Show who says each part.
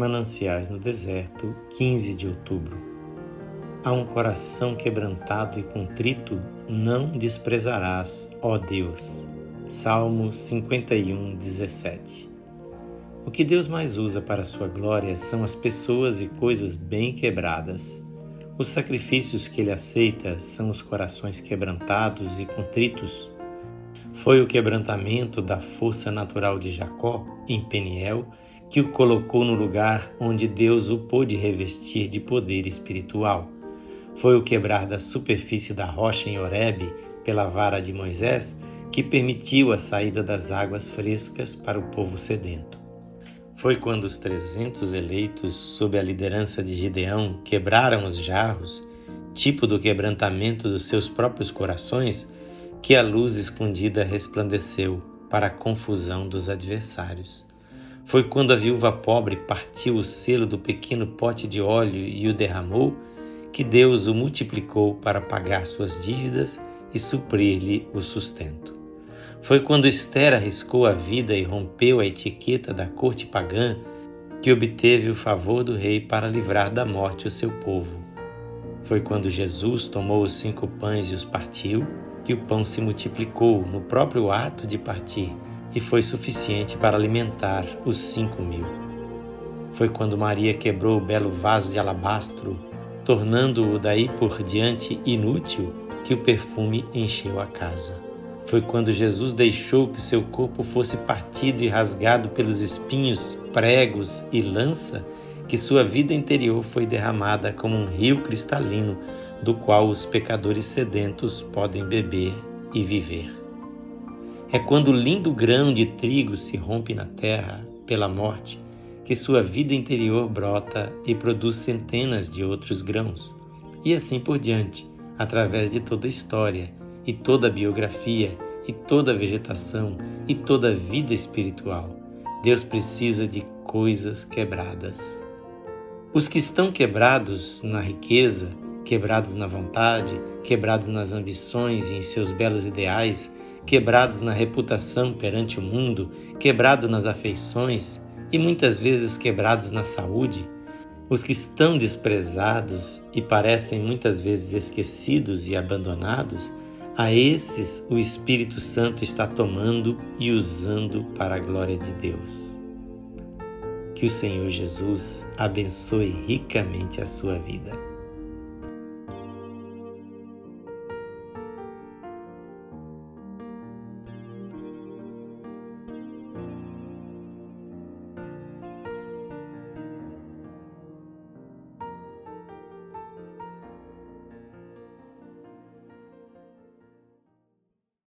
Speaker 1: Mananciais no Deserto, 15 de outubro. A um coração quebrantado e contrito não desprezarás, ó Deus. Salmo 51, 17. O que Deus mais usa para a sua glória são as pessoas e coisas bem quebradas. Os sacrifícios que ele aceita são os corações quebrantados e contritos. Foi o quebrantamento da força natural de Jacó, em Peniel, que o colocou no lugar onde Deus o pôde revestir de poder espiritual. Foi o quebrar da superfície da rocha em Horebe pela vara de Moisés que permitiu a saída das águas frescas para o povo sedento. Foi quando os trezentos eleitos, sob a liderança de Gideão, quebraram os jarros, tipo do quebrantamento dos seus próprios corações, que a luz escondida resplandeceu para a confusão dos adversários. Foi quando a viúva pobre partiu o selo do pequeno pote de óleo e o derramou, que Deus o multiplicou para pagar suas dívidas e suprir-lhe o sustento. Foi quando Esther arriscou a vida e rompeu a etiqueta da corte pagã que obteve o favor do rei para livrar da morte o seu povo. Foi quando Jesus tomou os cinco pães e os partiu que o pão se multiplicou no próprio ato de partir e foi suficiente para alimentar os cinco mil. Foi quando Maria quebrou o belo vaso de alabastro, tornando-o daí por diante inútil, que o perfume encheu a casa. Foi quando Jesus deixou que seu corpo fosse partido e rasgado pelos espinhos, pregos e lança, que sua vida interior foi derramada como um rio cristalino, do qual os pecadores sedentos podem beber e viver. É quando o lindo grão de trigo se rompe na terra pela morte que sua vida interior brota e produz centenas de outros grãos, e assim por diante, através de toda a história e toda a biografia e toda a vegetação e toda a vida espiritual. Deus precisa de coisas quebradas. Os que estão quebrados na riqueza, quebrados na vontade, quebrados nas ambições e em seus belos ideais, quebrados na reputação perante o mundo, quebrados nas afeições e muitas vezes quebrados na saúde, os que estão desprezados e parecem muitas vezes esquecidos e abandonados, a esses o Espírito Santo está tomando e usando para a glória de Deus. Que o Senhor Jesus abençoe ricamente a sua vida.